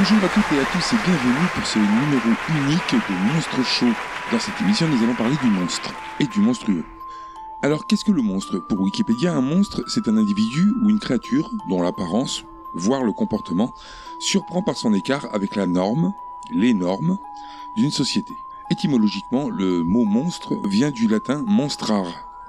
Bonjour à toutes et à tous et bienvenue pour ce numéro unique de Monstre Show. Dans cette émission, nous allons parler du monstre et du monstrueux. Alors, qu'est-ce que le monstre? Pour Wikipédia, un monstre, c'est un individu ou une créature dont l'apparence, voire le comportement, surprend par son écart avec la norme, les normes, d'une société. Étymologiquement, le mot monstre vient du latin monstrar,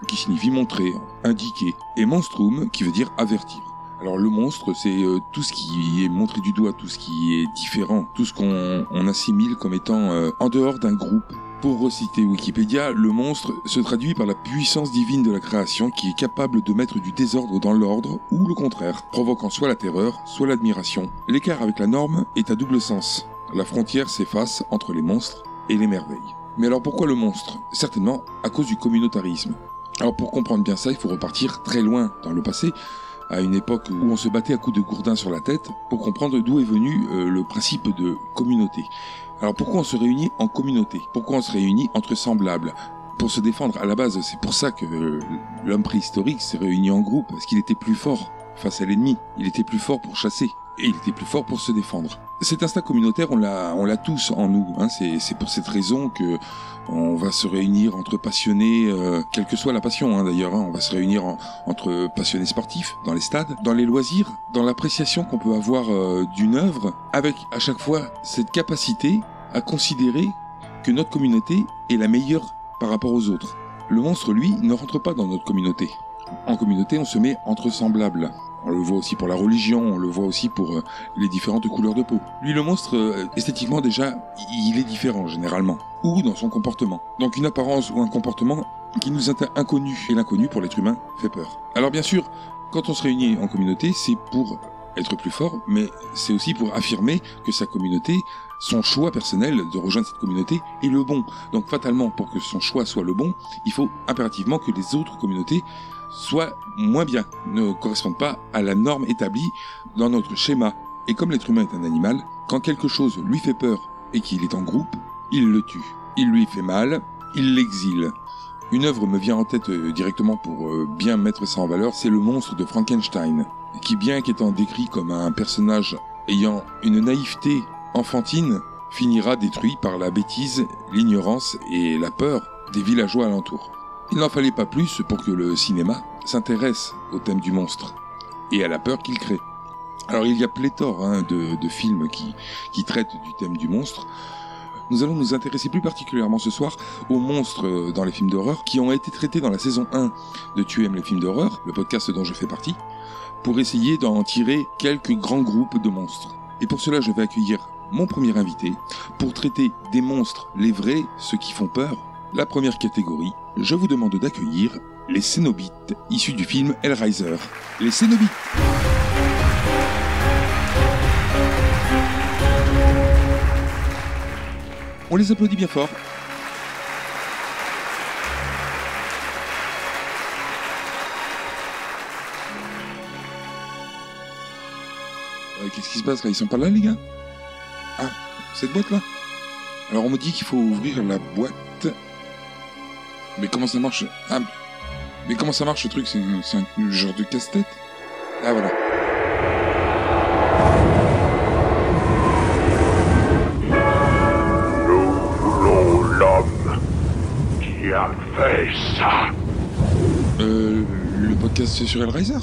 qui signifie montrer, indiquer, et monstrum, qui veut dire avertir. Alors le monstre, c'est euh, tout ce qui est montré du doigt, tout ce qui est différent, tout ce qu'on on assimile comme étant euh, en dehors d'un groupe. Pour reciter Wikipédia, le monstre se traduit par la puissance divine de la création qui est capable de mettre du désordre dans l'ordre ou le contraire, provoquant soit la terreur, soit l'admiration. L'écart avec la norme est à double sens. La frontière s'efface entre les monstres et les merveilles. Mais alors pourquoi le monstre? Certainement à cause du communautarisme. Alors pour comprendre bien ça, il faut repartir très loin dans le passé, à une époque où on se battait à coups de gourdin sur la tête, pour comprendre d'où est venu euh, le principe de communauté. Alors pourquoi on se réunit en communauté? Pourquoi on se réunit entre semblables? Pour se défendre à la base, c'est pour ça que euh, l'homme préhistorique s'est réuni en groupe, parce qu'il était plus fort face à l'ennemi, il était plus fort pour chasser, et il était plus fort pour se défendre. Cet instinct communautaire, on l'a, on l'a tous en nous. Hein. C'est, c'est pour cette raison que on va se réunir entre passionnés, euh, quelle que soit la passion hein, d'ailleurs. Hein. On va se réunir en- entre passionnés sportifs dans les stades, dans les loisirs, dans l'appréciation qu'on peut avoir euh, d'une œuvre, avec à chaque fois cette capacité à considérer que notre communauté est la meilleure par rapport aux autres. Le monstre, lui, ne rentre pas dans notre communauté. En communauté, on se met entre semblables. On le voit aussi pour la religion, on le voit aussi pour euh, les différentes couleurs de peau. Lui, le monstre, euh, esthétiquement déjà, il est différent généralement. Ou dans son comportement. Donc une apparence ou un comportement qui nous est inconnu. Et l'inconnu, pour l'être humain, fait peur. Alors bien sûr, quand on se réunit en communauté, c'est pour être plus fort, mais c'est aussi pour affirmer que sa communauté, son choix personnel de rejoindre cette communauté est le bon. Donc fatalement, pour que son choix soit le bon, il faut impérativement que les autres communautés soient moins bien, ne correspondent pas à la norme établie dans notre schéma. Et comme l'être humain est un animal, quand quelque chose lui fait peur et qu'il est en groupe, il le tue. Il lui fait mal, il l'exile. Une œuvre me vient en tête euh, directement pour euh, bien mettre ça en valeur, c'est le monstre de Frankenstein, qui bien qu'étant décrit comme un personnage ayant une naïveté enfantine, finira détruit par la bêtise, l'ignorance et la peur des villageois alentours. Il n'en fallait pas plus pour que le cinéma s'intéresse au thème du monstre et à la peur qu'il crée. Alors il y a pléthore hein, de, films qui, qui traitent du thème du monstre. Nous allons nous intéresser plus particulièrement ce soir aux monstres dans les films d'horreur qui ont été traités dans la saison 1 de Tu aimes les films d'horreur, le podcast dont je fais partie, pour essayer d'en tirer quelques grands groupes de monstres. Et pour cela, je vais accueillir mon premier invité pour traiter des monstres, les vrais, ceux qui font peur. La première catégorie, je vous demande d'accueillir les Cénobites issus du film Hellraiser. Les Cénobites On les applaudit bien fort. Qu'est-ce qui se passe là? Ils sont pas là les gars? Ah, cette boîte là Alors on me dit qu'il faut ouvrir la boîte. Mais comment ça marche Ah, mais comment ça marche ce truc C'est un genre de casse-tête? Ah voilà. Nous voulons l'homme qui a fait ça. Euh, le podcast c'est sur Hellraiser?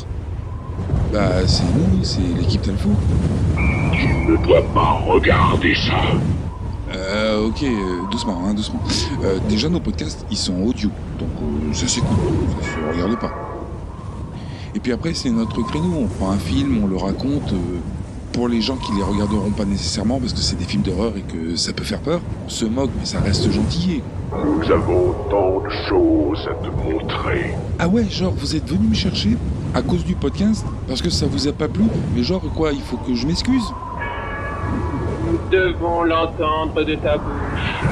Bah c'est nous, c'est l'équipe Talfo. Tu ne dois pas regarder ça. Euh, ok, euh, doucement, hein, doucement. Euh, déjà, nos podcasts, ils sont audio, donc euh, ça s'écoute, ça se regarde pas. Et puis après, c'est notre créneau, on prend un film, on le raconte. pour les gens qui les regarderont pas nécessairement parce que c'est des films d'horreur et que ça peut faire peur, on se moque, mais ça reste gentil. Nous avons tant de choses à te montrer. Ah ouais, genre, vous êtes venu me chercher à cause du podcast Parce que ça vous a pas plu Mais genre, quoi, il faut que je m'excuse? Nous devons l'entendre de ta bouche.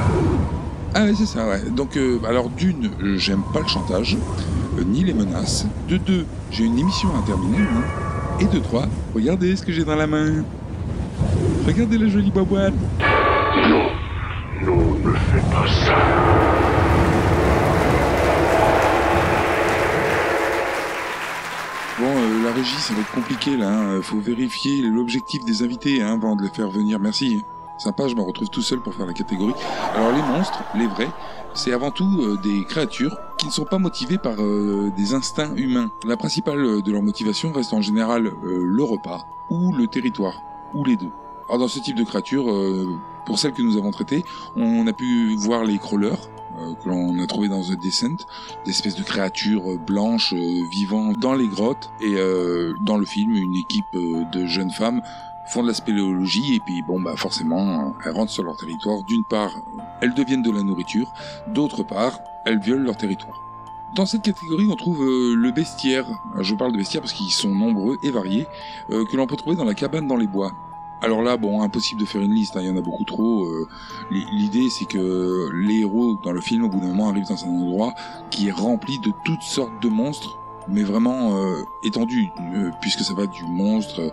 Ah ouais, c'est ça, ouais. Donc, euh, alors d'une, euh, j'aime pas le chantage, euh, ni les menaces. De deux, j'ai une émission à terminer, hein. Et de trois, regardez ce que j'ai dans la main. Regardez la jolie boîte. Non, non, ne fais pas ça. Bon, euh, la ça va être compliqué là. Hein. Faut vérifier l'objectif des invités hein, avant de les faire venir. Merci. Sympa, je me retrouve tout seul pour faire la catégorie. Alors les monstres, les vrais, c'est avant tout euh, des créatures qui ne sont pas motivées par euh, des instincts humains. La principale euh, de leur motivation reste en général le repas ou le territoire, ou les deux. Alors dans ce type de créatures, pour celles que nous avons traitées, on a pu voir les crawlers, que l'on a trouvé dans The Descent, des espèces de créatures blanches vivant dans les grottes, et dans le film, une équipe de jeunes femmes font de la spéléologie et puis bon bah forcément elles rentrent sur leur territoire. D'une part, elles deviennent de la nourriture, d'autre part, elles violent leur territoire. Dans cette catégorie, on trouve euh, le bestiaire. Je parle de bestiaire parce qu'ils sont nombreux et variés, euh, que l'on peut trouver dans la cabane dans les bois. Alors là, bon, impossible de faire une liste, hein, il y en a beaucoup trop. Euh, l'idée, c'est que les héros dans le film, au bout d'un moment, arrivent dans un endroit qui est rempli de toutes sortes de monstres, mais vraiment étendu, puisque ça va du monstre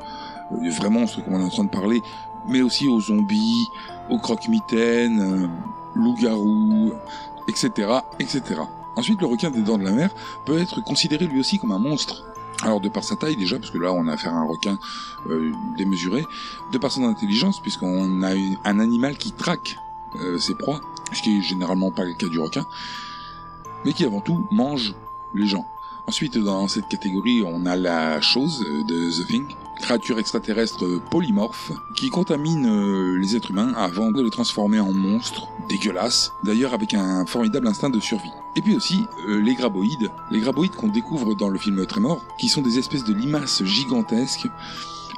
euh, vrais monstres comme on est en train de parler, mais aussi aux zombies, aux croque-mitaines, euh, loups-garous, etc., etc. Ensuite, le requin des dents de la mer peut être considéré lui aussi comme un monstre. Alors de par sa taille déjà, parce que là on a affaire à un requin euh, démesuré, de par son intelligence, puisqu'on a un animal qui traque ses proies, ce qui est généralement pas le cas du requin, mais qui avant tout mange les gens. Ensuite, dans cette catégorie, on a la chose de The Thing, créature extraterrestre polymorphe qui contamine euh, les êtres humains avant de les transformer en monstres dégueulasses, d'ailleurs avec un formidable instinct de survie. Et puis aussi euh, les graboïdes, les graboïdes qu'on découvre dans le film Trémor, qui sont des espèces de limaces gigantesques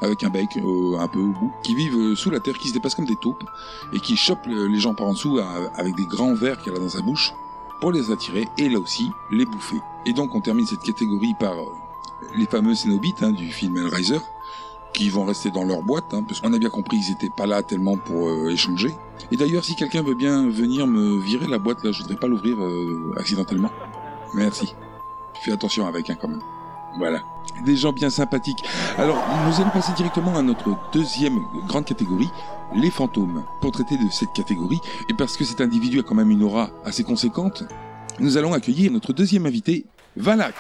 avec un bec euh, un peu au bout, qui vivent sous la terre, qui se dépassent comme des taupes, et qui chopent les gens par en dessous avec des grands vers qu'elle a dans sa bouche, pour les attirer, et là aussi, les bouffer. Et donc on termine cette catégorie par les fameux Cénobites hein, du film Hellraiser, qui vont rester dans leur boîte, hein, parce qu'on a bien compris qu'ils n'étaient pas là tellement pour euh, échanger. Et d'ailleurs, si quelqu'un veut bien venir me virer la boîte, là, je voudrais pas l'ouvrir euh, accidentellement. Merci. Fais attention avec, hein, quand même. Voilà. Des gens bien sympathiques. Alors, nous allons passer directement à notre deuxième grande catégorie, les fantômes. Pour traiter de cette catégorie, et parce que cet individu a quand même une aura assez conséquente, nous allons accueillir notre deuxième invité, Valak.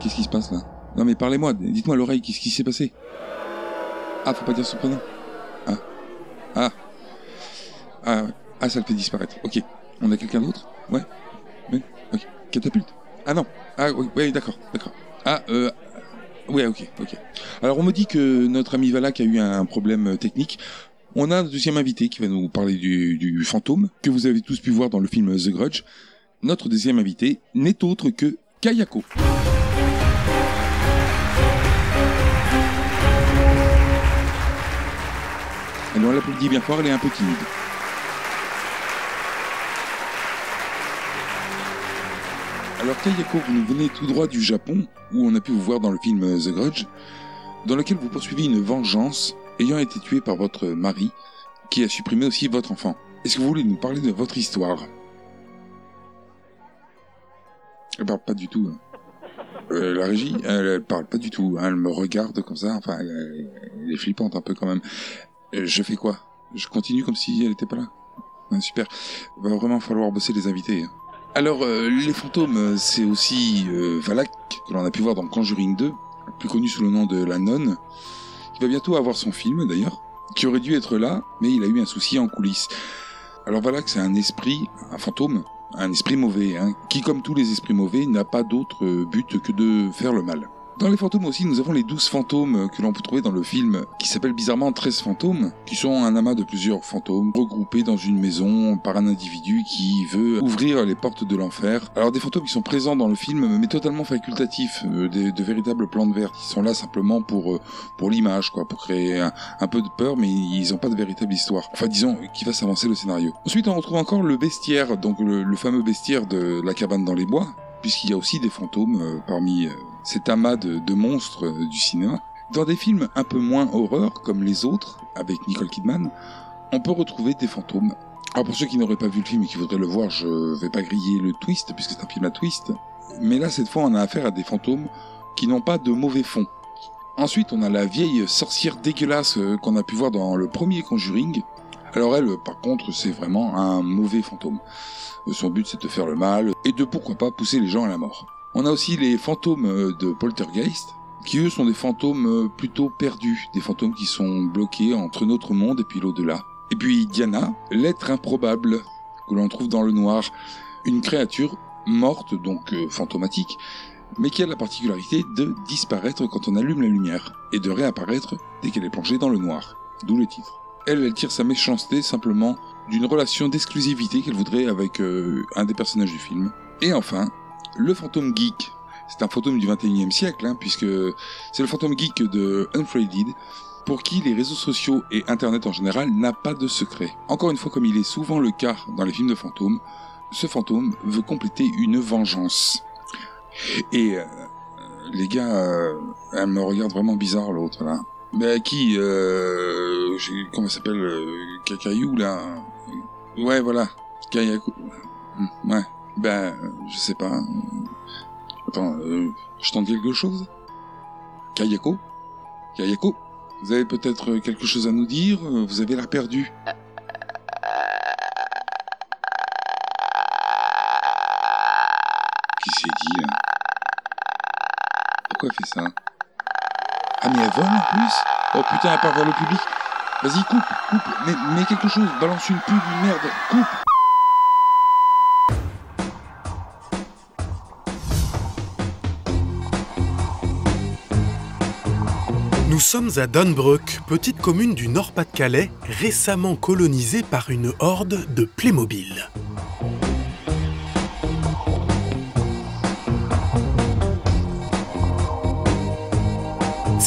Qu'est-ce qui se passe là? Non mais parlez-moi, dites-moi l'oreille, qu'est-ce qui s'est passé? Ah, faut pas dire son prénom. Ah. Ah. Ah, ah, ça le fait disparaître. Ok. On a quelqu'un d'autre? Ouais Ok. Catapulte Ah non. Ah oui, oui d'accord, d'accord. Ah, euh... Ouais, ok, ok. Alors on me dit que notre ami Valak a eu un problème technique. On a un deuxième invité qui va nous parler du, du fantôme, que vous avez tous pu voir dans le film The Grudge. Notre deuxième invité n'est autre que Kayako. Elle bien fort, elle est un peu timide. Alors Kayako, vous nous venez tout droit du Japon, où on a pu vous voir dans le film The Grudge, dans lequel vous poursuivez une vengeance ayant été tué par votre mari, qui a supprimé aussi votre enfant. Est-ce que vous voulez nous parler de votre histoire? Elle parle pas du tout. Hein. Euh, la régie, elle, parle pas du tout. Hein. Elle me regarde comme ça. Enfin, elle, est flippante un peu quand même. Euh, je fais quoi? Je continue comme si elle n'était pas là Super. Va vraiment falloir bosser les invités. Hein. Alors, euh, les fantômes, c'est aussi euh, Valak, que l'on a pu voir dans Conjuring 2, plus connu sous le nom de La Nonne, qui va bientôt avoir son film d'ailleurs, qui aurait dû être là, mais il a eu un souci en coulisses. Alors Valak, c'est un esprit, un fantôme, un esprit mauvais, hein, qui comme tous les esprits mauvais n'a pas d'autre but que de faire le mal. Dans les fantômes aussi, nous avons les douze fantômes que l'on peut trouver dans le film, qui s'appelle bizarrement 13 fantômes, qui sont un amas de plusieurs fantômes regroupés dans une maison par un individu qui veut ouvrir les portes de l'enfer. Alors des fantômes qui sont présents dans le film, mais totalement facultatifs, euh, de, véritables plantes vertes, qui sont là simplement pour euh, pour l'image, quoi, pour créer un, peu de peur, mais ils n'ont pas de véritable histoire. Enfin, disons, qui va s'avancer le scénario. Ensuite, on retrouve encore le bestiaire, donc le fameux bestiaire de la cabane dans les bois, puisqu'il y a aussi des fantômes euh, parmi euh, cet amas de, monstres euh, du cinéma. Dans des films un peu moins horreur, comme les autres, avec Nicole Kidman, on peut retrouver des fantômes. Alors pour ceux qui n'auraient pas vu le film et qui voudraient le voir, je vais pas griller le twist, puisque c'est un film à twist. Mais là, cette fois, on a affaire à des fantômes qui n'ont pas de mauvais fond. Ensuite, on a la vieille sorcière dégueulasse qu'on a pu voir dans le premier Conjuring. Alors elle, par contre, c'est vraiment un mauvais fantôme. Son but, c'est de faire le mal et de pourquoi pas pousser les gens à la mort. On a aussi les fantômes euh, de Poltergeist, qui eux sont des fantômes euh, plutôt perdus, des fantômes qui sont bloqués entre notre monde et puis l'au-delà. Et puis Diana, l'être improbable que l'on trouve dans le noir, une créature morte, donc euh, fantomatique, mais qui a la particularité de disparaître quand on allume la lumière, et de réapparaître dès qu'elle est plongée dans le noir, d'où le titre. Elle, tire sa méchanceté simplement d'une relation d'exclusivité qu'elle voudrait avec euh, un des personnages du film. Et enfin, le fantôme geek. C'est un fantôme du 21e siècle, hein, puisque c'est le fantôme geek de Unfraided, pour qui les réseaux sociaux et Internet en général n'a pas de secret. Encore une fois, comme il est souvent le cas dans les films de fantômes, ce fantôme veut compléter une vengeance. Et euh, les gars, euh, elle me regarde vraiment bizarre l'autre là. Mais qui euh, Comment elle s'appelle euh, Cacaillou là Ouais, voilà. Kayaku. Ouais. Ben, je sais pas. Attends, euh, je tente quelque chose Kayako? Kayako? Vous avez peut-être quelque chose à nous dire? Vous avez l'air perdu. Qui s'est dit là? Pourquoi fait ça? Ah mais elle vole en plus Oh putain, elle part vers le public. Vas-y, coupe, coupe, mets, quelque chose, balance une pub, merde, coupe Nous sommes à Dunbrook, petite commune du Nord-Pas-de-Calais, récemment colonisée par une horde de Playmobil.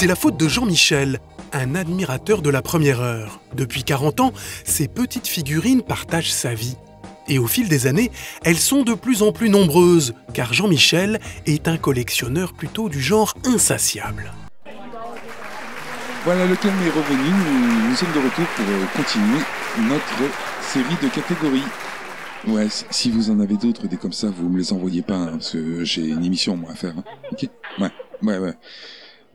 C'est la faute de Jean-Michel, un admirateur de la première heure. Depuis 40 ans, ces petites figurines partagent sa vie. Et au fil des années, elles sont de plus en plus nombreuses, car Jean-Michel est un collectionneur plutôt du genre insatiable. Voilà, le calme est revenu, nous, sommes de retour pour euh, continuer notre série de catégories. Ouais, si, si vous en avez d'autres, des comme ça, vous me les envoyez pas, hein, parce que j'ai une émission, moi, à faire. hein. Ok? Ouais, ouais, ouais.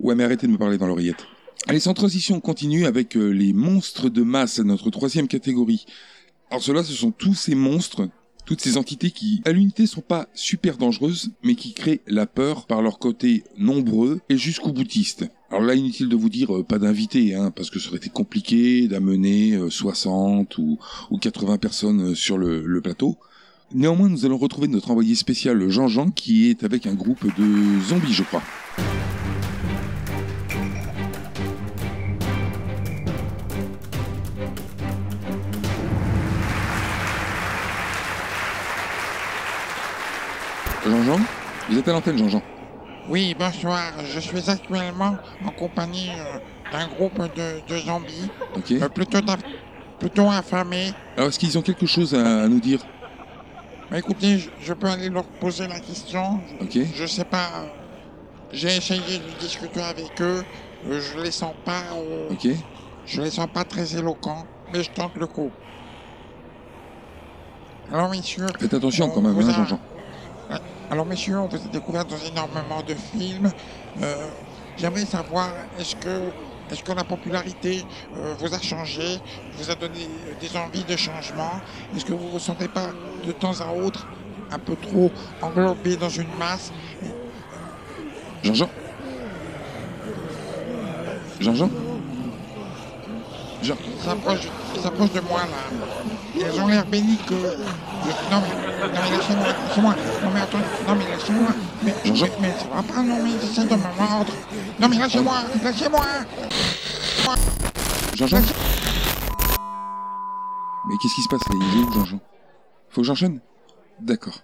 Ouais, mais arrêtez de me parler dans l'oreillette. Allez, sans transition, on continue avec euh, les monstres de masse, notre troisième catégorie. Alors ceux-là, ce sont tous ces monstres, toutes ces entités qui, à l'unité, sont pas super dangereuses, mais qui créent la peur par leur côté nombreux et jusqu'au boutiste. Alors là, inutile de vous dire euh, pas d'invités, hein, parce que ça aurait été compliqué d'amener euh, 60 ou, ou 80 personnes euh, sur le plateau. Néanmoins, nous allons retrouver notre envoyé spécial Jean-Jean, qui est avec un groupe de zombies, je crois. Jean-Jean Vous êtes à l'antenne, Jean-Jean. Oui, bonsoir. Je suis actuellement en compagnie euh, d'un groupe de, de zombies, Ok. euh, plutôt, affamés. Alors, est-ce qu'ils ont quelque chose à, à nous dire? Mais écoutez, je, je peux aller leur poser la question. Ok. Je sais pas. euh, J'ai essayé de discuter avec eux. euh, je les sens pas. euh, Ok. Je les sens pas très éloquents, mais je tente le coup. Alors, messieurs. Faites attention on quand même, vous hein, a- Jean-Jean. Alors, messieurs, on vous a découvert dans énormément de films. Euh, J'aimerais savoir, est-ce que, est-ce que la popularité euh, vous a changé, vous a donné euh, des envies de changement? Est-ce que vous ne vous sentez pas de temps à autre un peu trop englobé dans une masse? Jean-Jean? Jean-Jean? Jean Ils s'approchent ils s'approchent de moi, là. Ils ont l'air belliqueux. Je- Non, mais, non, mais laissez-moi, laissez-moi. Non, mais attends, non, mais laissez-moi. Mais, Jean-Jean mais, mais ça va pas, non, mais essaient de me mordre. Non, mais laissez-moi, laissez-moi. Jean-Jean Mais qu'est-ce qui se passe? Là Il est où Jean-Jean? Faut que j'enchaîne? D'accord.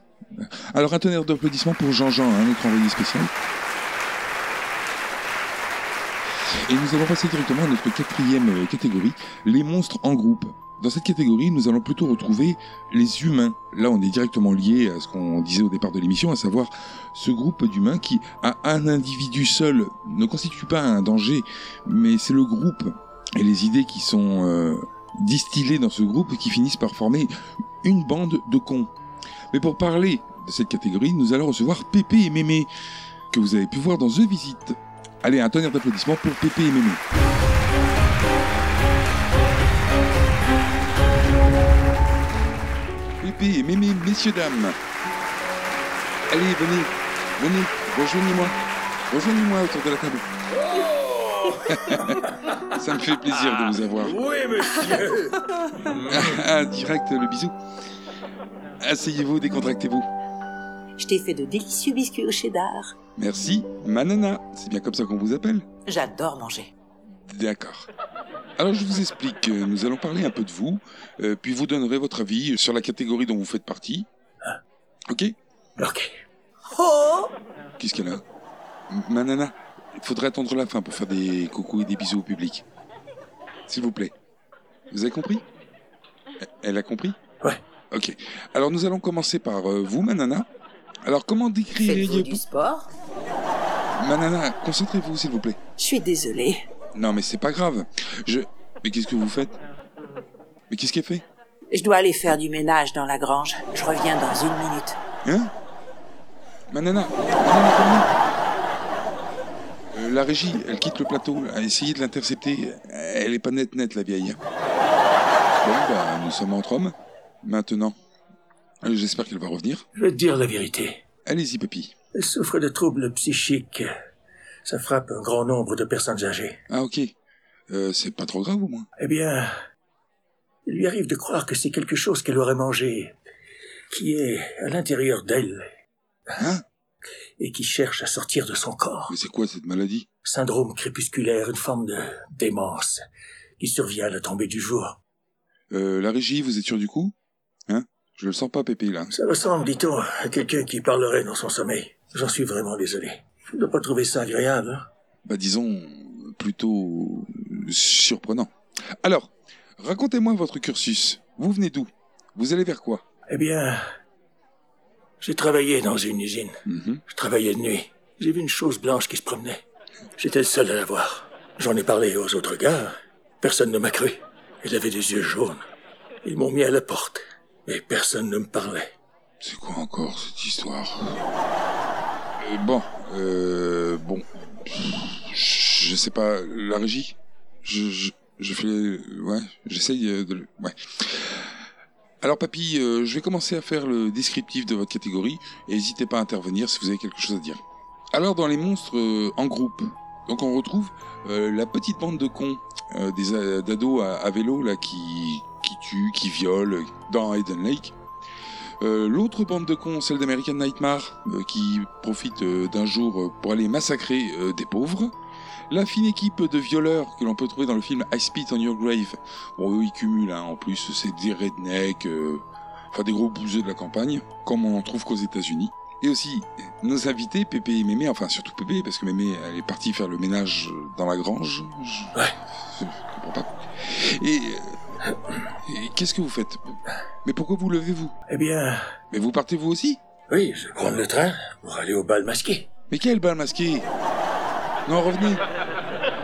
Alors un tonnerre d'applaudissements pour Jean-Jean, hein, notre envoyé spécial. Et nous allons passer directement à notre quatrième euh, catégorie, les monstres en groupe. Dans cette catégorie, nous allons plutôt retrouver les humains. Là, on est directement lié à ce qu'on disait au départ de l'émission, à savoir ce groupe d'humains qui, à un individu seul, ne constitue pas un danger, mais c'est le groupe et les idées qui sont euh, distillées dans ce groupe qui finissent par former une bande de cons. Mais pour parler de cette catégorie, nous allons recevoir Pépé et Mémé, que vous avez pu voir dans The Visit. Allez, un tonnerre d'applaudissements pour Pépé et Mémé. Pépé et Mémé, messieurs, dames. Allez, venez, venez, rejoignez-moi. Rejoignez-moi autour de la table. Ça me fait plaisir de vous avoir. Oui, monsieur. Ah, direct, le bisou. Asseyez-vous, décontractez-vous. Je t'ai fait de délicieux biscuits au cheddar. Merci, Manana. C'est bien comme ça qu'on vous appelle J'adore manger. D'accord. Alors je vous explique, nous allons parler un peu de vous, euh, puis vous donnerez votre avis sur la catégorie dont vous faites partie. Ok? Ok. Oh Qu'est-ce qu'elle a? M- Manana, il faudrait attendre la fin pour faire des coucous et des bisous au public. S'il vous plaît. Vous avez compris? Elle a compris? Ouais. Ok. Alors nous allons commencer par euh, vous, Manana. Alors comment décririez-vous... du sport Manana, concentrez-vous s'il vous plaît. Je suis désolée. Non mais c'est pas grave. Je... Mais qu'est-ce que vous faites Mais qu'est-ce qu'elle fait Je dois aller faire du ménage dans la grange. Je reviens dans une minute. Hein Manana, Manana, comment Euh, La régie, elle quitte le plateau, a essayé de l'intercepter. Elle est pas nette nette, la vieille. Bon, bah, nous sommes entre hommes. Maintenant, j'espère qu'elle va revenir. Je vais te dire la vérité. Allez-y, papy. Elle souffre de troubles psychiques. Ça frappe un grand nombre de personnes âgées. Ah, ok. Euh, c'est pas trop grave, au moins. Eh bien, il lui arrive de croire que c'est quelque chose qu'elle aurait mangé, qui est à l'intérieur d'elle Hein? Et qui cherche à sortir de son corps. Mais c'est quoi cette maladie? Syndrome crépusculaire, une forme de démence qui survient à la tombée du jour. euh, La régie, vous êtes sûr du coup? Hein? Je le sens pas, Pépé, là. Ça ressemble, dit-on, à quelqu'un qui parlerait dans son sommeil. J'en suis vraiment désolé. Je ne dois pas trouver ça agréable. hein. Bah, disons, plutôt surprenant. Alors, racontez-moi votre cursus. Vous venez d'où? Vous allez vers quoi? Eh bien, j'ai travaillé dans une usine. Mhm. Je travaillais de nuit. J'ai vu une chose blanche qui se promenait. J'étais le seul à la voir. J'en ai parlé aux autres gars. Personne ne m'a cru. Elle avait des yeux jaunes. Ils m'ont mis à la porte. Et personne ne me parlait. C'est quoi encore cette histoire? Euh, Bon, euh, bon, je sais pas, la régie? Je, fais, ouais, j'essaye euh, de, le- ouais. Alors papy, euh, je vais commencer à faire le descriptif de votre catégorie et n'hésitez pas à intervenir si vous avez quelque chose à dire. Alors dans les monstres euh, en groupe, donc on retrouve euh, la petite bande de cons, euh, des d'ados à, à vélo là qui qui tuent, qui violent dans Hidden Lake. Euh, L'autre bande de cons, celle d'American Nightmare, euh, qui profite euh, d'un jour euh, pour aller massacrer euh, des pauvres. La fine équipe de violeurs que l'on peut trouver dans le film I Spit on Your Grave. Bon, eux, ils cumulent, hein, en plus, c'est des rednecks, euh, enfin des gros bouseux de la campagne, comme on en trouve qu'aux États-Unis. Et aussi, nos invités, Pépé et Mémé, enfin surtout Pépé, parce que Mémé, elle est partie faire le ménage dans la grange. Je- Ouais. Je comprends pas. Et, euh, et qu'est-ce que vous faites? Mais pourquoi vous levez-vous? Eh bien, mais vous partez vous aussi? oui, je vais prendre le train pour aller au bal masqué. Mais quel bal masqué? Non, revenez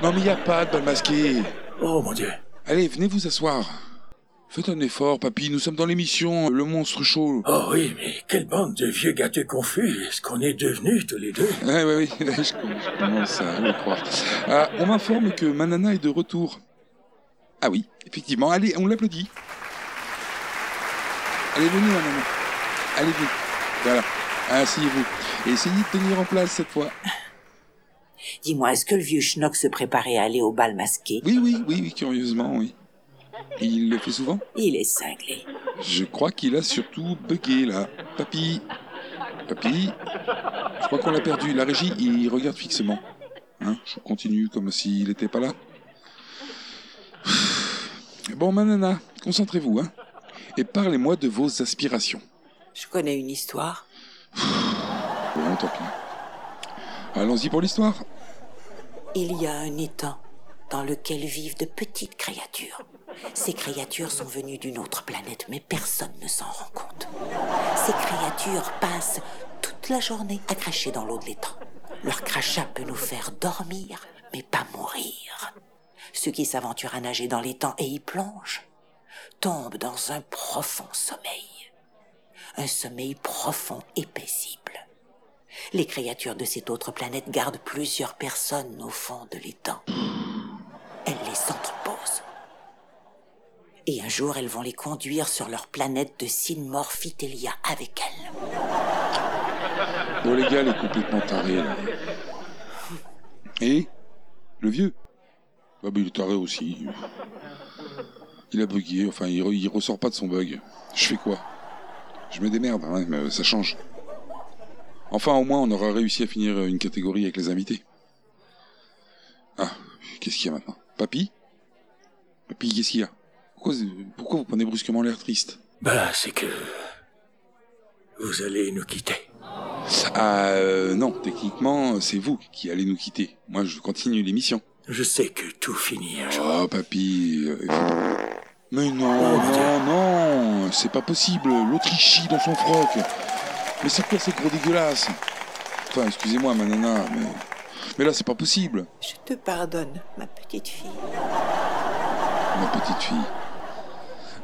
Non, mais il n'y a pas de bal masqué Oh mon Dieu. Allez, venez vous asseoir. Faites un effort, papy, nous sommes dans l'émission Le Monstre Chaud. Oh oui, mais quelle bande de vieux gâteux confus est-ce qu'on est devenus tous les deux? Ouais, ouais, je, je commence à le croire. Ah, on m'informe que Manana est de retour. Ah oui, effectivement, allez, on l'applaudit. Allez, venez, Manana. Allez, venez. Voilà, asseyez-vous. Et essayez de tenir en place cette fois. Dis-moi, est-ce que le vieux schnock se préparait à aller au bal masqué? Oui, oui, oui, oui, curieusement, oui. Il le fait souvent? Il est cinglé. Je crois qu'il a surtout bugué là. Papy Papy Je crois qu'on l'a perdu. La régie, il regarde fixement. Hein Je continue comme s'il n'était pas là. Bon, Manana, concentrez-vous, hein. Et parlez-moi de vos aspirations. Je connais une histoire. Bon, tant pis. Allons-y pour l'histoire. Il y a un étang dans lequel vivent de petites créatures. Ces créatures sont venues d'une autre planète, mais personne ne s'en rend compte. Ces créatures passent toute la journée à cracher dans l'eau de l'étang. Leur crachat peut nous faire dormir, mais pas mourir. Ceux qui s'aventurent à nager dans l'étang et y plongent tombent dans un profond sommeil. Un sommeil profond et paisible. Les créatures de cette autre planète gardent plusieurs personnes au fond de l'étang. Elles les entreposent. Et un jour, elles vont les conduire sur leur planète de Synmorphitelia avec elles. Bon, les est complètement taré, là. Et? Le vieux? Ah, bah, il est taré aussi. Il a bugué, enfin, il, re- il ressort pas de son bug. Je fais quoi? Je me démerde, hein, mais ça change. Enfin, au moins, on aura réussi à finir une catégorie avec les invités. Ah, qu'est-ce qu'il y a maintenant? Papy? Papy, qu'est-ce qu'il y a? Pourquoi, pourquoi vous prenez brusquement l'air triste? Bah, c'est que. Vous allez nous quitter. Ah, euh, non, techniquement, c'est vous qui allez nous quitter. Moi, je continue l'émission. Je sais que tout finit un jour. Oh, papy. euh, Mais non, non, non, c'est pas possible. L'autre il chie dans son froc. Mais c'est quoi ces gros dégueulasses? Enfin, excusez-moi, ma nana, mais. Mais là, c'est pas possible, Je te pardonne, ma petite fille. ma petite fille.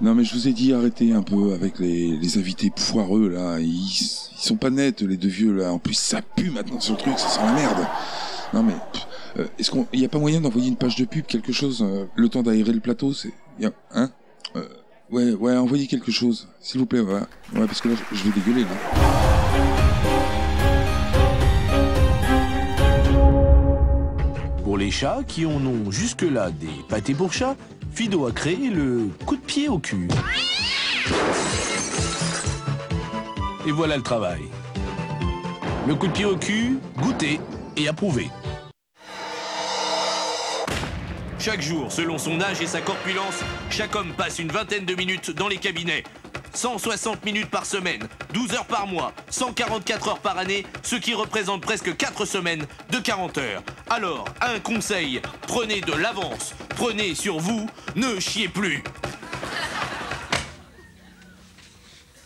Non, mais je vous ai dit, arrêtez un peu avec les, les invités foireux, là. Ils, ils sont pas nets, les deux vieux, là. En plus, ça pue maintenant sur le truc, ça sent la merde. Non, mais. euh, Est-ce qu'on. Y a pas moyen d'envoyer une page de pub, quelque chose euh, Le temps d'aérer le plateau, c'est. Hein Euh, Ouais, ouais, envoyez quelque chose, s'il vous plaît, ouais. Ouais, parce que là, je vais dégueuler, là. Pour les chats qui en ont jusque-là des pâtés pour chats, Fido a créé le coup de pied au cul. Et voilà le travail. Le coup de pied au cul, goûté et approuvé. Chaque jour, selon son âge et sa corpulence, chaque homme passe une vingtaine de minutes dans les cabinets. 160 minutes par semaine, 12 heures par mois, 144 heures par année, ce qui représente presque 4 semaines de 40 heures. Alors, un conseil, prenez de l'avance, prenez sur vous, ne chiez plus.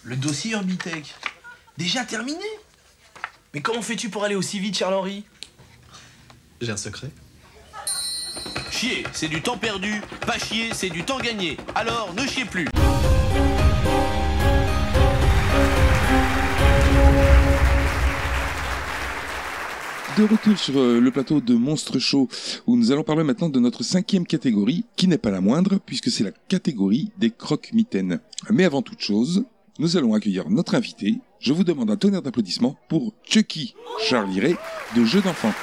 Le dossier Orbitech. Déjà terminé? Mais comment fais-tu pour aller aussi vite, Charles-Henri? J'ai un secret. Chier, c'est du temps perdu, pas chier, c'est du temps gagné. Alors, ne chiez plus. De retour sur euh, le plateau de Monstre Show, où nous allons parler maintenant de notre cinquième catégorie, qui n'est pas la moindre, puisque c'est la catégorie des croque-mitaines. Mais avant toute chose, nous allons accueillir notre invité. Je vous demande un tonnerre d'applaudissements pour Chucky, Charlie Ray, de Jeux d'enfants.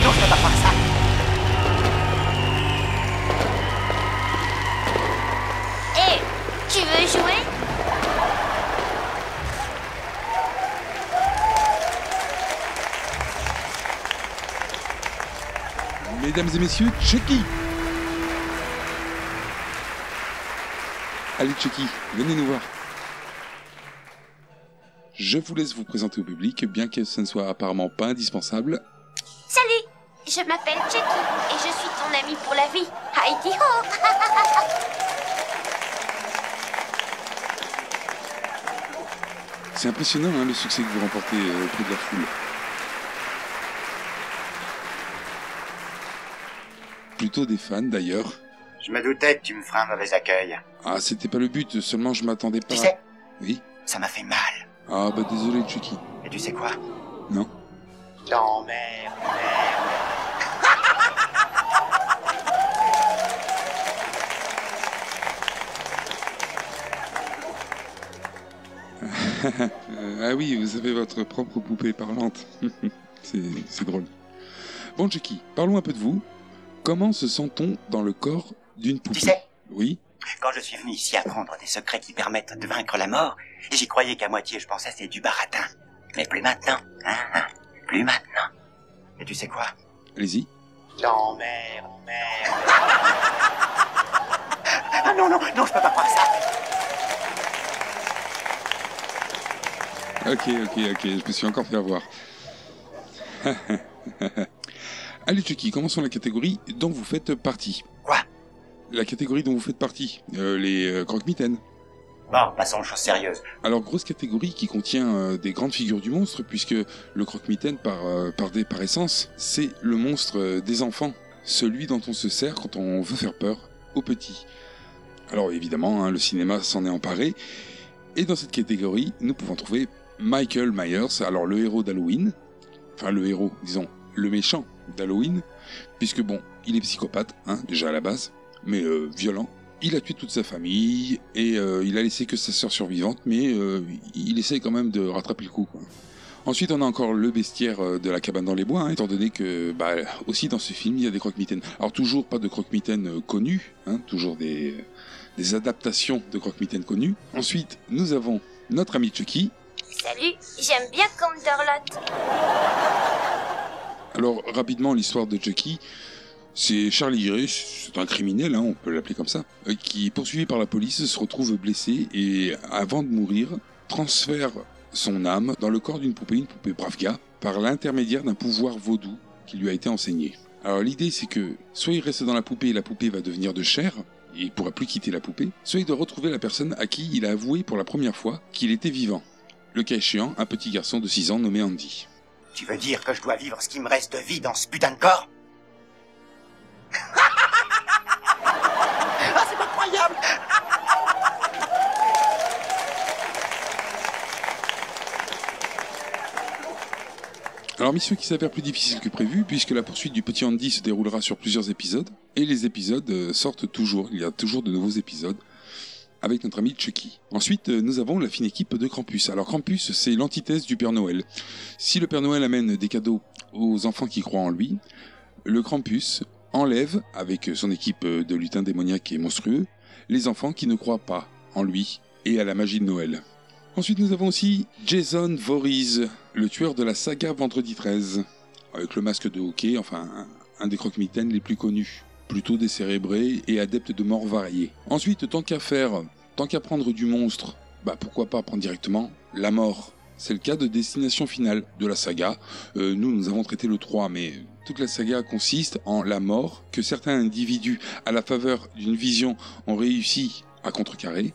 Ah non, non, non, je peux pas faire ça Hé, tu veux jouer? Mesdames et messieurs, Chucky Allez Chucky, venez nous voir. Je vous laisse vous présenter au public, bien que ce ne soit apparemment pas indispensable. Salut, je m'appelle Chucky et je suis ton ami pour la vie. Heidi ho C'est impressionnant hein, le succès que vous remportez euh, auprès de la foule. Plutôt des fans d'ailleurs. Je me doutais que tu me ferais un mauvais accueil. Ah, c'était pas le but, seulement je m'attendais pas. Tu sais, Oui ça m'a fait mal. Ah, bah désolé Chucky. Et tu sais quoi? Non. Euh, ah oui, vous avez votre propre poupée parlante. c'est c'est drôle. Bon Chucky, parlons un peu de vous. Comment se sent-on dans le corps d'une poupée? Tu sais, Oui Quand je suis venu ici apprendre des secrets qui permettent de vaincre la mort, j'y croyais qu'à moitié je pensais c'était du baratin. Mais plus maintenant, hein, hein, plus maintenant. Et tu sais quoi? Allez-y. Non, merde, merde. Ah non, non, non, je peux pas croire ça. Ok, ok, ok, je me suis encore fait avoir. Allez Chucky, commençons la catégorie dont vous faites partie. Quoi? La catégorie dont vous faites partie, euh, les euh, croque-mitaines. Alors grosse catégorie qui contient euh, des grandes figures du monstre puisque le croque-mitaine par, euh, essence c'est le monstre euh, des enfants, celui dont on se sert quand on veut faire peur aux petits. Alors évidemment hein, le cinéma s'en est emparé et dans cette catégorie nous pouvons trouver Michael Myers, alors le héros d'Halloween, enfin le héros disons le méchant d'Halloween puisque bon il est psychopathe hein, déjà à la base mais violent il a tué toute sa famille et euh, il a laissé que sa sœur survivante, mais euh, il essaie quand même de rattraper le coup. quoi. Ensuite, on a encore le bestiaire euh, de la cabane dans les bois, hein, étant donné que, bah, aussi dans ce film, il y a des croque-mitaines. Alors toujours pas de croque-mitaines connus, hein, toujours des, des adaptations de croque-mitaines connus. Ensuite, nous avons notre ami Chucky. Salut, j'aime bien Dorlotte. Alors rapidement, l'histoire de Chucky. C'est Charlie Gray, c'est un criminel, hein, on peut l'appeler comme ça, euh, qui, poursuivi par la police, se retrouve blessé et, avant de mourir, transfère son âme dans le corps d'une poupée, une poupée Bravga, par l'intermédiaire d'un pouvoir vaudou qui lui a été enseigné. Alors l'idée c'est que soit il reste dans la poupée et la poupée va devenir de chair, et il pourra plus quitter la poupée, soit il doit retrouver la personne à qui il a avoué pour la première fois qu'il était vivant. Le cas échéant, un petit garçon de 6 ans nommé Andy. Tu veux dire que je dois vivre ce qui me reste de vie dans ce putain de corps? Ah, c'est incroyable Alors mission qui s'avère plus difficile que prévu puisque la poursuite du petit Andy se déroulera sur plusieurs épisodes et les épisodes euh, sortent toujours, il y a toujours de nouveaux épisodes avec notre ami Chucky. Ensuite, euh, nous avons la fine équipe de Krampus. Alors Krampus, c'est l'antithèse du Père Noël. Si le Père Noël amène des cadeaux aux enfants qui croient en lui, le Krampus enlève, avec son équipe de lutins démoniaques et monstrueux, les enfants qui ne croient pas en lui et à la magie de Noël. Ensuite, nous avons aussi Jason Voorhees, le tueur de la saga Vendredi 13, avec le masque de hockey, enfin un, des croque-mitaines les plus connus, plutôt décérébré et adepte de morts variées. Ensuite, tant qu'à faire, tant qu'à prendre du monstre, bah pourquoi pas prendre directement la mort. C'est le cas de Destination Finale de la saga. Euh, nous, nous avons traité le 3, mais toute la saga consiste en la mort que certains individus, à la faveur d'une vision, ont réussi à contrecarrer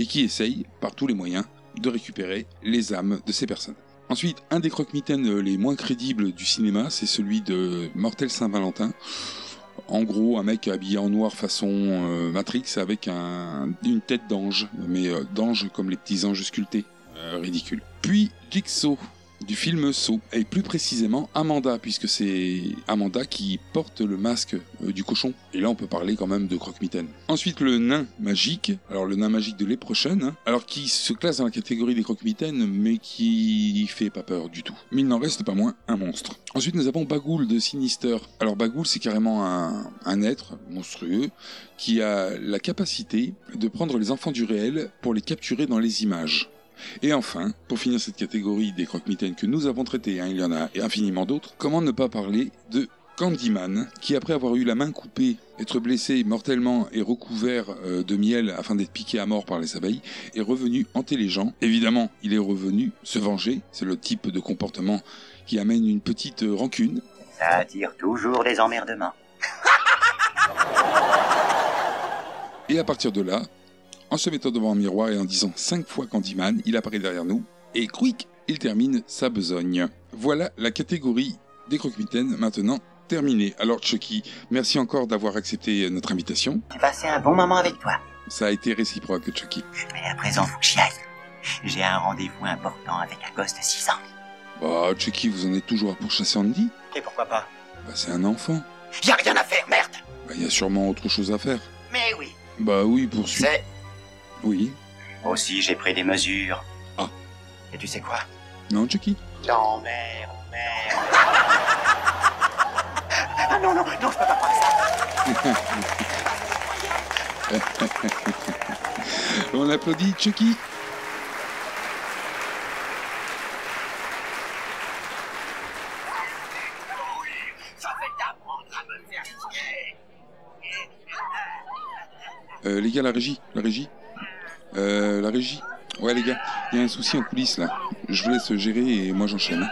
et qui essayent, par tous les moyens, de récupérer les âmes de ces personnes. Ensuite, un des croque-mitaines les moins crédibles du cinéma, c'est celui de Mortel Saint-Valentin. En gros, un mec habillé en noir façon euh, Matrix avec un- une tête d'ange, mais euh, d'ange comme les petits anges sculptés. Euh, ridicule. Puis Jigsaw du film Saw, et plus précisément Amanda, puisque c'est Amanda qui porte le masque euh, du cochon. Et là, on peut parler quand même de croque-mitaine. Ensuite, le nain magique, alors le nain magique de l'année prochaine, hein, alors qui se classe dans la catégorie des croque-mitaines, mais qui fait pas peur du tout. Mais il n'en reste pas moins un monstre. Ensuite, nous avons Bagoul de Sinister. Alors Bagoul, c'est carrément un être monstrueux qui a la capacité de prendre les enfants du réel pour les capturer dans les images. Et enfin, pour finir cette catégorie des croque-mitaines que nous avons traitées, hein, il y en a infiniment d'autres, comment ne pas parler de Candyman, qui après avoir eu la main coupée, être blessé mortellement et recouvert euh, de miel afin d'être piqué à mort par les abeilles, est revenu hanter les gens. Évidemment, il est revenu se venger, c'est le type de comportement qui amène une petite euh, rancune, Ça attire toujours des emmerdements. Et à partir de là, en se mettant devant un miroir et en disant cinq fois Candyman, il apparaît derrière nous et quick, il termine sa besogne. Voilà la catégorie des croque-mitaines maintenant terminée. Alors Chucky, merci encore d'avoir accepté notre invitation. J'ai passé un bon moment avec toi. Ça a été réciproque Chucky. Mais à présent, faut que j'y aille. J'ai un rendez-vous important avec un gosse de 6 ans. Bah Chucky, vous en êtes toujours à pourchasser Andy? Et pourquoi pas? Bah c'est un enfant. Y a rien à faire, merde Bah y a sûrement autre chose à faire. Mais oui, Bah oui, poursuis. c'est... Oui. Aussi, j'ai pris des mesures. Ah. Et tu sais quoi? Non Chucky Non, merde, merde. ah non, non, non, je peux pas faire ça. On applaudit Chucky. Euh, les gars, la régie, la régie, euh, la régie. Ouais, les gars, il y a un souci en coulisses là. Je vous laisse gérer et moi j'enchaîne. hein.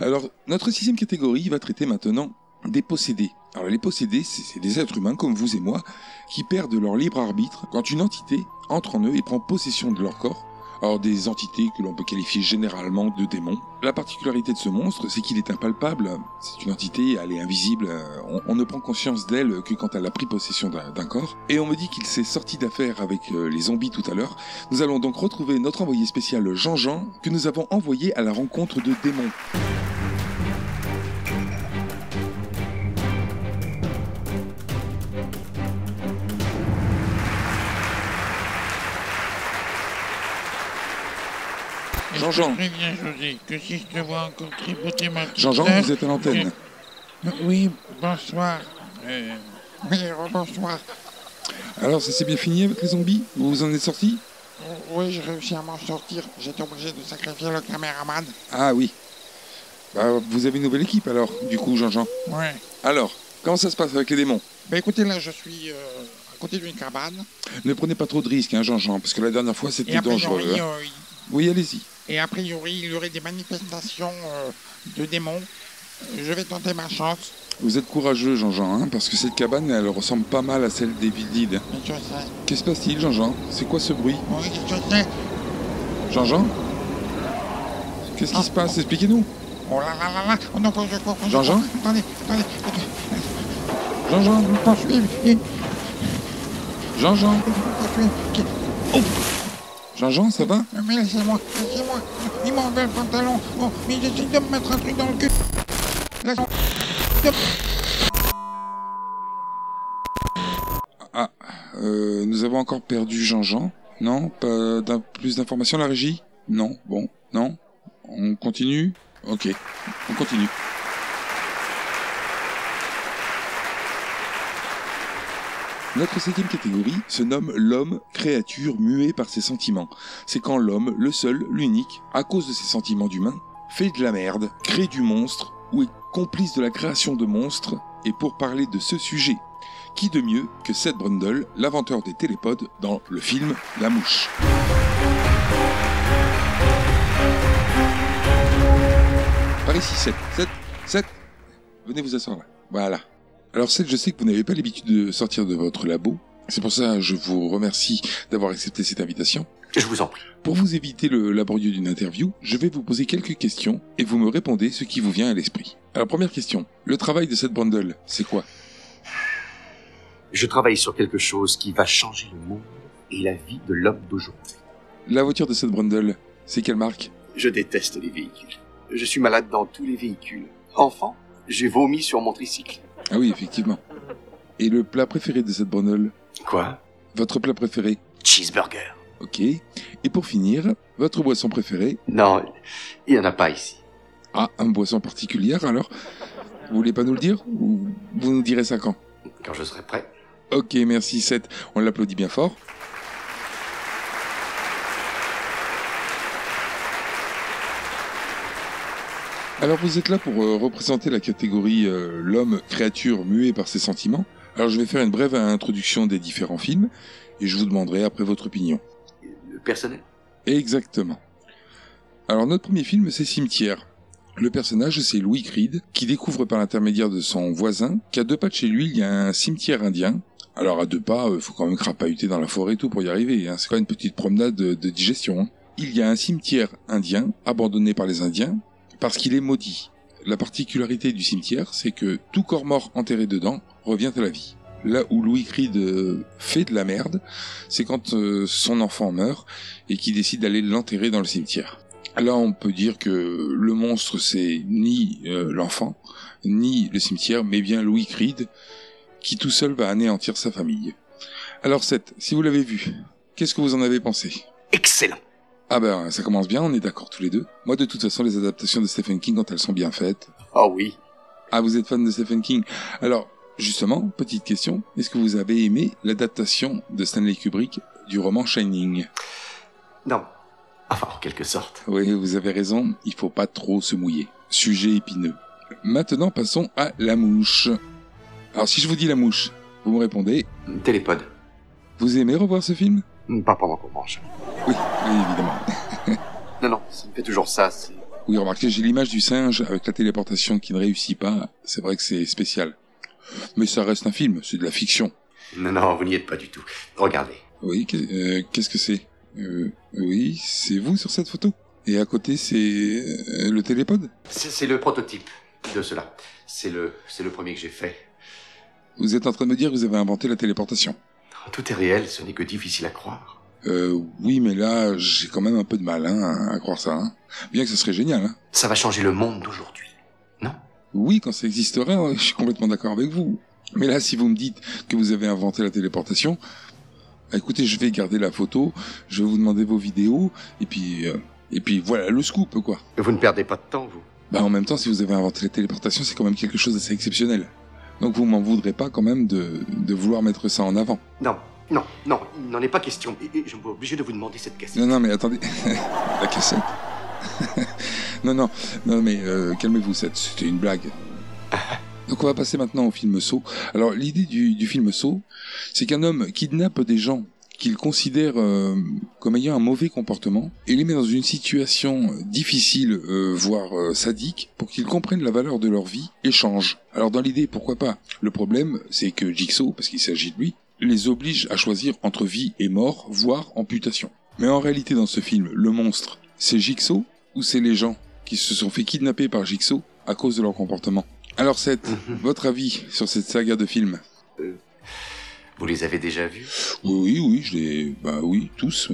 Alors, notre sixième catégorie va traiter maintenant des possédés. Alors, les possédés, c'est des êtres humains comme vous et moi qui perdent leur libre arbitre quand une entité entre en eux et prend possession de leur corps. Alors, des entités que l'on peut qualifier généralement de démons. La particularité de ce monstre, c'est qu'il est impalpable. C'est une entité, elle est invisible. On, ne prend conscience d'elle que quand elle a pris possession d'un d'un corps. Et on me dit qu'il s'est sorti d'affaire avec euh, les zombies tout à l'heure. Nous allons donc retrouver notre envoyé spécial Jean-Jean que nous avons envoyé à la rencontre de démons. Jean-Jean. Je te préviens, José, que si je te vois encore tripoter ma petite Jean-Jean, sœur, vous êtes à l'antenne. Oui, bonsoir. Euh, oui, bonsoir. Alors, ça s'est bien fini avec les zombies? Vous vous en êtes sorti Oui, j'ai réussi à m'en sortir. J'étais obligé de sacrifier le caméraman. Ah oui. Bah, vous avez une nouvelle équipe alors, du coup, Jean-Jean. Ouais. Alors, comment ça se passe avec les démons? Bah écoutez, là, je suis euh, à côté d'une cabane. Ne prenez pas trop de risques, hein, Jean-Jean, parce que la dernière fois, c'était a dangereux. hein. euh, Oui, allez-y. et a priori, il y aurait des manifestations euh, de démons. Je vais tenter ma chance. Vous êtes courageux, Jean-Jean, hein, parce que cette cabane, elle ressemble pas mal à celle des Vildides. Je sais. Qu'est-ce qui se passe-t-il, Jean-Jean? C'est quoi ce bruit? Oui, je sais. Jean-Jean? Qu'est-ce qui se passe? Expliquez-nous. Oh là là là là. Oh non, je cours. Jean-Jean? Cours. Attendez, attendez. Jean-Jean? Vous poursuivez. Jean-Jean? Vous poursuivez. Jean-Jean, ça va Mais laissez-moi, laissez-moi. Il m'a enlevé le pantalon. Oh, mais j'essaie de me mettre un truc dans le cul. Laisse-moi. Ah, euh, nous avons encore perdu Jean-Jean. Non Pas plus d'informations, la régie? Non Bon, non On continue? Ok, on continue. Notre septième catégorie se nomme l'homme, créature muet par ses sentiments. C'est quand l'homme, le seul, l'unique, à cause de ses sentiments d'humain, fait de la merde, crée du monstre ou est complice de la création de monstres. Et pour parler de ce sujet, qui de mieux que Seth Brundle, l'inventeur des télépodes, dans le film La Mouche? Par ici, Seth. Seth, Seth, venez vous asseoir là. Voilà. Alors Seth, je sais que vous n'avez pas l'habitude de sortir de votre labo. C'est pour ça que je vous remercie d'avoir accepté cette invitation. Je vous en prie. Pour vous éviter le laborieux d'une interview, je vais vous poser quelques questions et vous me répondez ce qui vous vient à l'esprit. Alors première question, le travail de Seth Brundle, c'est quoi? Je travaille sur quelque chose qui va changer le monde et la vie de l'homme d'aujourd'hui. La voiture de Seth Brundle, c'est quelle marque? Je déteste les véhicules. Je suis malade dans tous les véhicules. Enfant, j'ai vomi sur mon tricycle. Ah oui, effectivement. Et le plat préféré de Seth Brundle Quoi? Votre plat préféré Cheeseburger. Ok. Et pour finir, votre boisson préférée? Non, il n'y en a pas ici. Ah, une boisson particulière alors? Vous voulez pas nous le dire? Ou vous nous direz ça quand? Quand je serai prêt. Ok, merci Seth. On l'applaudit bien fort. Alors vous êtes là pour euh, représenter la catégorie euh, l'homme créature muet par ses sentiments. Alors je vais faire une brève introduction des différents films et je vous demanderai après votre opinion. Le personnel Exactement. Alors notre premier film c'est Cimetière. Le personnage c'est Louis Creed qui découvre par l'intermédiaire de son voisin qu'à deux pas de chez lui il y a un cimetière indien. Alors à deux pas, euh, faut quand même crapahuter dans la forêt et tout pour y arriver. Hein. C'est pas une petite promenade de, de digestion. hein. Il y a un cimetière indien abandonné par les Indiens parce qu'il est maudit. La particularité du cimetière, c'est que tout corps mort enterré dedans revient à la vie. Là où Louis Creed fait de la merde, c'est quand euh, son enfant meurt et qu'il décide d'aller l'enterrer dans le cimetière. Là, on peut dire que le monstre, c'est ni euh, l'enfant, ni le cimetière, mais bien Louis Creed, qui tout seul va anéantir sa famille. Alors, Seth, si vous l'avez vu, qu'est-ce que vous en avez pensé? Excellent. Ah ben, ça commence bien, on est d'accord tous les deux. Moi, de toute façon, les adaptations de Stephen King, quand elles sont bien faites... Oh oui. Ah, vous êtes fan de Stephen King Alors, justement, petite question, est-ce que vous avez aimé l'adaptation de Stanley Kubrick du roman Shining? Non. Enfin, en quelque sorte. Oui, vous avez raison, il faut pas trop se mouiller. Sujet épineux. Maintenant, passons à La Mouche. Alors, si je vous dis La Mouche, vous me répondez... Télépode. Vous aimez revoir ce film? Pas pendant qu'on mange. Oui, évidemment. Non, non, ça me fait toujours ça. Oui, remarquez, j'ai l'image du singe avec la téléportation qui ne réussit pas. C'est vrai que c'est spécial. Mais ça reste un film, c'est de la fiction. Non, non, vous n'y êtes pas du tout. Regardez. Oui, euh, qu'est-ce que c'est? Euh, Oui, c'est vous sur cette photo Et à côté, c'est euh, le télépode? C'est c'est le prototype de cela. C'est le, c'est le premier que j'ai fait. Vous êtes en train de me dire que vous avez inventé la téléportation Tout est réel, ce n'est que difficile à croire. Euh, oui, mais là, j'ai quand même un peu de mal hein, à croire ça. hein. Bien que ce serait génial. Hein. Ça va changer le monde d'aujourd'hui. Oui, quand ça existera, ouais, je suis complètement d'accord avec vous. Mais là, si vous me dites que vous avez inventé la téléportation, bah, écoutez, je vais garder la photo, je vais vous demander vos vidéos, et puis, euh, et puis voilà le scoop, quoi. Vous ne perdez pas de temps, vous. Bah, en même temps, si vous avez inventé la téléportation, c'est quand même quelque chose d'assez exceptionnel. Donc vous m'en voudrez pas quand même de, de vouloir mettre ça en avant. Non, non, non, il n'en est pas question. Et, et je me vois obligé de vous demander cette question. Non, non, mais attendez. la cassette. non, non, non, mais euh, calmez-vous, c'était une blague. Donc on va passer maintenant au film Saw. Alors l'idée du, du film Saw, c'est qu'un homme kidnappe des gens qu'il considère euh, comme ayant un mauvais comportement et les met dans une situation difficile, euh, voire euh, sadique, pour qu'ils comprennent la valeur de leur vie et changent. Alors dans l'idée, pourquoi pas? Le problème, c'est que Jigsaw, parce qu'il s'agit de lui, les oblige à choisir entre vie et mort, voire amputation. Mais en réalité, dans ce film, le monstre, c'est Jigsaw ou c'est les gens qui se sont fait kidnapper par Jigsaw à cause de leur comportement? Alors, Seth, votre avis sur cette saga de films Vous les avez déjà vus? Oui, oui, oui, je les... Bah oui, tous.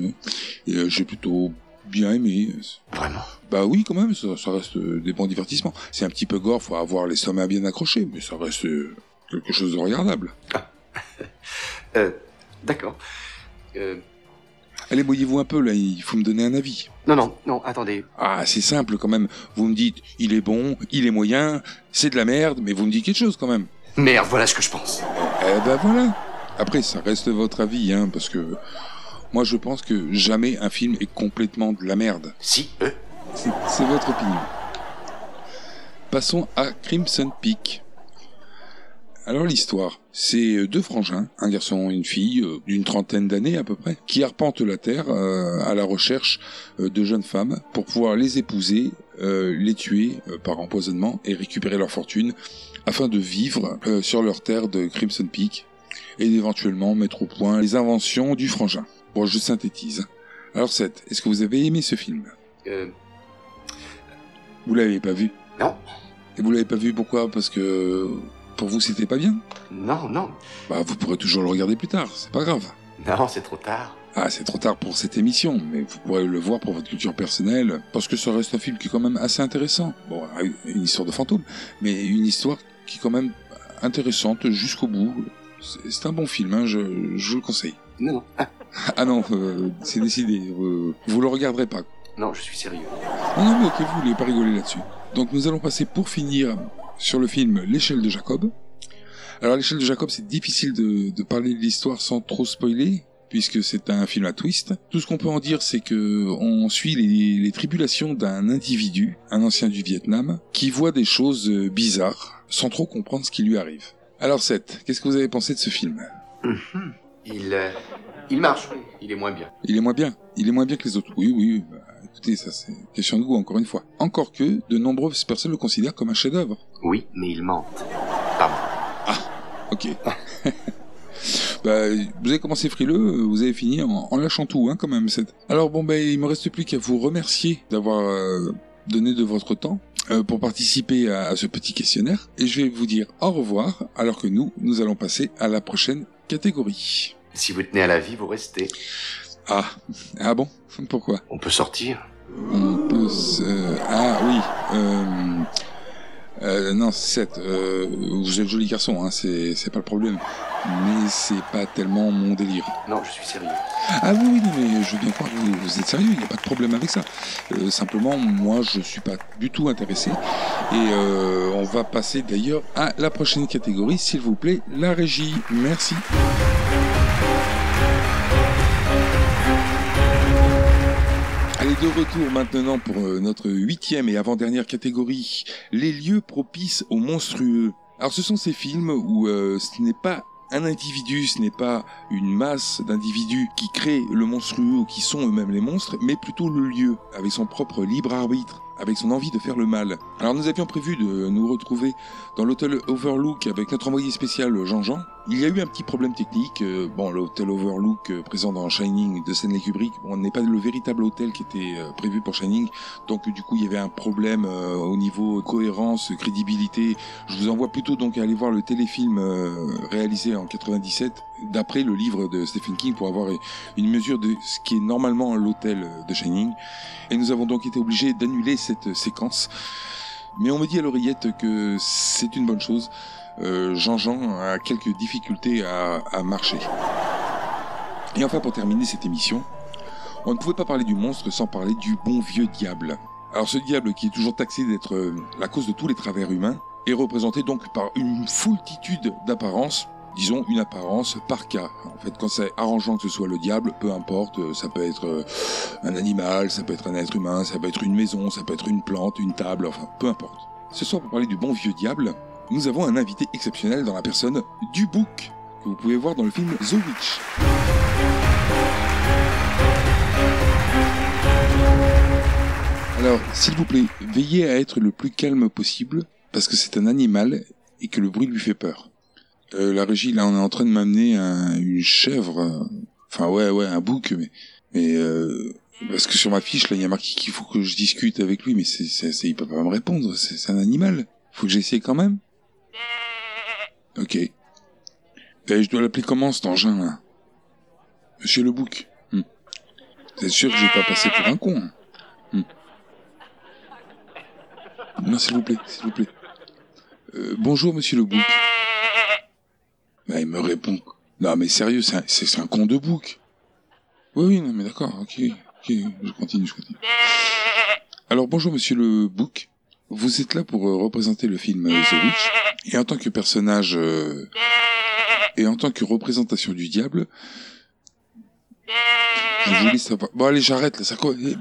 Et euh, j'ai plutôt bien aimé. Vraiment? Bah oui, quand même, ça, ça reste euh, des bons divertissements. C'est un petit peu gore, faut avoir les sommets bien accrochés, mais ça reste euh, quelque chose de regardable. Euh, d'accord. Euh, Allez, mouillez-vous un peu, là, il faut me donner un avis. non, non, non, attendez. Ah, c'est simple quand même. Vous me dites, il est bon, il est moyen, c'est de la merde, mais vous me dites quelque chose quand même. Merde, voilà ce que je pense. Eh ben voilà. Après, ça reste votre avis, hein, parce que moi je pense que jamais un film est complètement de la merde. Si, eux. C'est c'est votre opinion. Passons à Crimson Peak. Alors l'histoire, c'est deux frangins, un garçon et une fille euh, d'une trentaine d'années à peu près, qui arpentent la terre euh, à la recherche euh, de jeunes femmes pour pouvoir les épouser, euh, les tuer euh, par empoisonnement et récupérer leur fortune afin de vivre euh, sur leur terre de Crimson Peak et d'éventuellement mettre au point les inventions du frangin. Bon, je synthétise. Alors Seth, est-ce que vous avez aimé ce film? Euh, Vous l'avez pas vu? Non. Et vous l'avez pas vu pourquoi? Parce que pour vous c'était pas bien non, non. Bah vous pourrez toujours le regarder plus tard, c'est pas grave. Non, c'est trop tard. Ah, c'est trop tard pour cette émission, mais vous pourrez le voir pour votre culture personnelle, parce que ça reste un film qui est quand même assez intéressant. Bon, ah, une histoire de fantôme, mais une histoire qui est quand même intéressante jusqu'au bout. C'est un bon film, hein, je, je vous le conseille. Non, non. Ah, Ah non, euh, c'est décidé, euh, vous le regarderez pas. non, je suis sérieux. Non, non, mais ok, vous voulez pas rigoler là-dessus. Donc nous allons passer pour finir sur le film L'échelle de Jacob. Alors l'échelle de Jacob, c'est difficile de, de parler de l'histoire sans trop spoiler, puisque c'est un film à twist. Tout ce qu'on peut en dire, c'est que on suit les, les tribulations d'un individu, un ancien du Vietnam, qui voit des choses euh, bizarres, sans trop comprendre ce qui lui arrive. Alors Seth, qu'est-ce que vous avez pensé de ce film? Mhm. Il, euh, il marche, oui. Il est moins bien. Il est moins bien. Il est moins bien que les autres. Oui, oui. bah, écoutez, ça c'est question de goût encore une fois. Encore que de nombreuses personnes le considèrent comme un chef-d'œuvre. Oui, mais il mentent. Pas moi. Ok. bah, vous avez commencé frileux, vous avez fini en, en lâchant tout, hein, quand même. Cette... Alors bon, ben, il me reste plus qu'à vous remercier d'avoir euh, donné de votre temps euh, pour participer à, à ce petit questionnaire, et je vais vous dire au revoir, alors que nous, nous allons passer à la prochaine catégorie. Si vous tenez à la vie, vous restez. Ah, ah bon? Pourquoi? On peut sortir. On peut se... Ah oui. Euh... Euh, non, 7. Euh, vous êtes joli garçon, hein, c'est c'est pas le problème. Mais c'est pas tellement mon délire. Non, je suis sérieux. Ah oui, oui, mais je veux bien croire que vous, vous êtes sérieux, il n'y a pas de problème avec ça. Euh, simplement, moi, je suis pas du tout intéressé. Et euh, on va passer d'ailleurs à la prochaine catégorie, s'il vous plaît, la régie. Merci. De retour maintenant pour euh, notre huitième et avant-dernière catégorie, les lieux propices aux monstrueux. Alors ce sont ces films où euh, ce n'est pas un individu, ce n'est pas une masse d'individus qui créent le monstrueux ou qui sont eux-mêmes les monstres, mais plutôt le lieu, avec son propre libre arbitre, avec son envie de faire le mal. Alors nous avions prévu de nous retrouver dans l'hôtel Overlook avec notre envoyé spécial Jean-Jean. Il y a eu un petit problème technique. euh, bon, l'hôtel Overlook euh, présent dans Shining de Stanley Kubrick, on n'est pas le véritable hôtel qui était euh, prévu pour Shining. Donc du coup, il y avait un problème au niveau cohérence, crédibilité. Je vous envoie plutôt donc à aller voir le téléfilm réalisé en 97 d'après le livre de Stephen King pour avoir une mesure de ce qui est normalement l'hôtel de Shining. Et nous avons donc été obligés d'annuler cette séquence. Mais on me dit à l'oreillette que c'est une bonne chose. Euh, Jean-Jean a quelques difficultés à, à marcher. Et enfin, pour terminer cette émission, on ne pouvait pas parler du monstre sans parler du bon vieux diable. Alors ce diable qui est toujours taxé d'être euh, la cause de tous les travers humains est représenté donc par une foultitude d'apparences, disons une apparence par cas. En fait, quand c'est arrangeant que ce soit le diable, peu importe, euh, ça peut être euh, un animal, ça peut être un être humain, ça peut être une maison, ça peut être une plante, une table, enfin peu importe. Ce soir, pour parler du bon vieux diable, nous avons un invité exceptionnel dans la personne du Book, que vous pouvez voir dans le film The Witch. Alors, s'il vous plaît, veillez à être le plus calme possible, parce que c'est un animal et que le bruit lui fait peur. Euh, la régie, là, on est en train de m'amener un- une chèvre. Enfin, ouais, ouais, un bouc, mais... mais euh, parce que sur ma fiche, là, il y a marqué qu'il faut que je discute avec lui, mais c'est, c'est, il peut pas me répondre, c'est, un animal. Faut que j'essaie quand même Ok. Eh, je dois l'appeler comment, cet engin, là? Monsieur le bouc. Hmm. Vous êtes sûr que je vais pas passer pour un con hein? Hmm. Non, s'il vous plaît, s'il vous plaît. Euh, bonjour, monsieur le bouc. Bah, il me répond. Non, mais sérieux, c'est un, c'est, un con de bouc. Oui, oui, non, mais d'accord, ok, ok, je continue, je continue. Alors, bonjour, monsieur le bouc. Vous êtes là pour euh, représenter le film euh, The Witch. Et en tant que personnage... euh, et en tant que représentation du diable... Je voulais savoir... Bon, allez, j'arrête, là, ça quoi eh,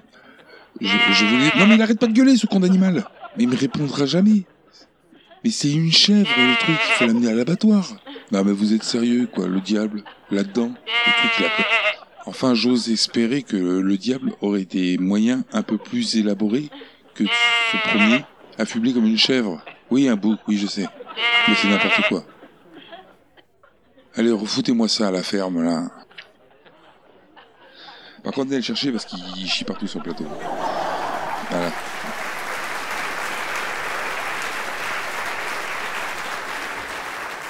je, je voulais... Non, mais il arrête pas de gueuler, ce con d'animal Mais il me répondra jamais Mais c'est une chèvre, le truc, il faut l'amener à l'abattoir Non, mais vous êtes sérieux, quoi, le diable, là-dedans, le truc. Enfin, j'ose espérer que le diable aurait des moyens un peu plus élaborés que ce premier, affublé comme une chèvre. Oui, un bouc, oui, je sais. Mais c'est n'importe quoi. Allez, refoutez-moi ça à la ferme, là. Par contre, allez le chercher parce qu'il chie partout sur le plateau. Voilà.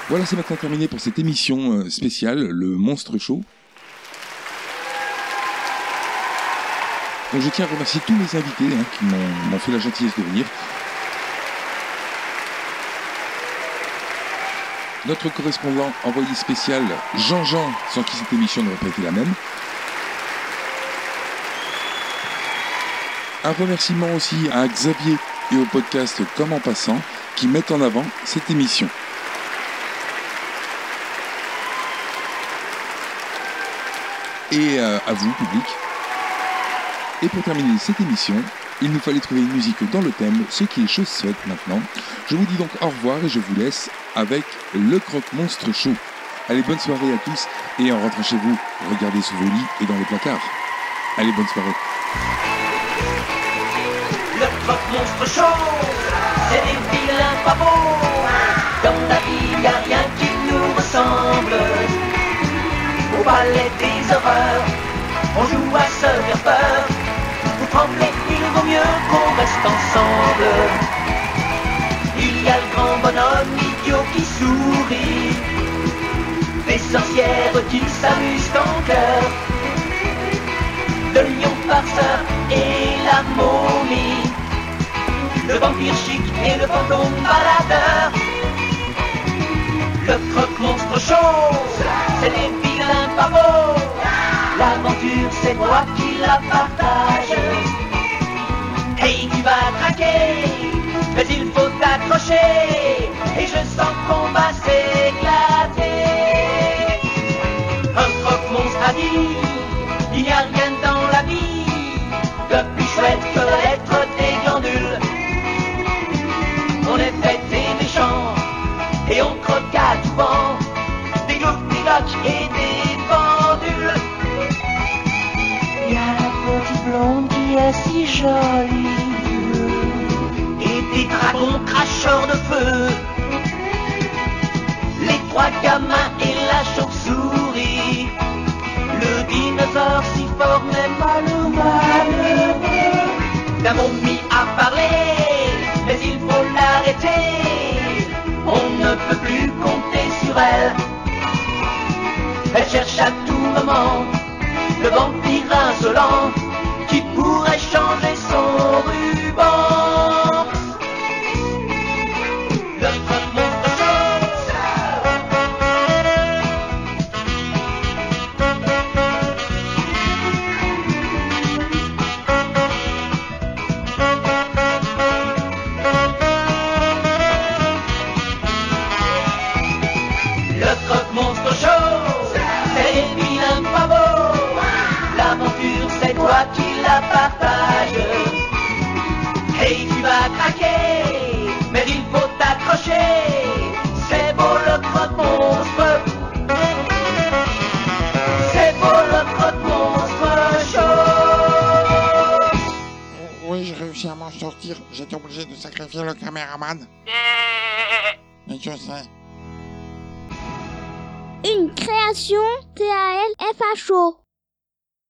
Voilà, c'est maintenant terminé pour cette émission euh, spéciale, le Monstre Show. Je tiens à remercier tous mes invités hein, qui m'ont m'ont fait la gentillesse de venir. Notre correspondant envoyé spécial, Jean-Jean, sans qui cette émission n'aurait pas été la même. Un remerciement aussi à Xavier et au podcast Comme en passant qui mettent en avant cette émission. Et euh, à vous, public. Et pour terminer cette émission, il nous fallait trouver une musique dans le thème, ce qui est chose faite maintenant. Je vous dis donc au revoir et je vous laisse avec le Croque-Monstre Show. Allez, bonne soirée à tous et en rentrant chez vous, regardez sous vos lits et dans les placards. Allez, bonne soirée. Le croque-monstre chaud, c'est des vilains pas. Dans la vie, y a rien qui nous ressemble. Ballet des horreurs, on joue à se faire peur. Pour trembler, il vaut mieux qu'on reste ensemble. Il y a le grand bonhomme idiot qui sourit. Des sorcières qui s'amusent en cœur. Le lion farceur et la momie. Le vampire chic et le fantôme baladeur. Le croque-monstre chaud, c'est les L'aventure, c'est toi qui la partage. Hey, tu vas craquer, mais il faut t'accrocher. Et je sens qu'on va s'éclater. Un croque-monstre a dit, il n'y a rien dans la vie de plus chouette que d'être des glandules. On est fait des méchants et on croque à tout vent des gloucs, des loques et des si jolie. et des dragons cracheurs de feu. Les trois gamins et la chauve-souris. Le dinosaure si fort le malheureux. La momie a parlé, mais il faut l'arrêter. On ne peut plus compter sur elle. Elle cherche à tout moment le vampire insolent changer sacrifier le caméraman.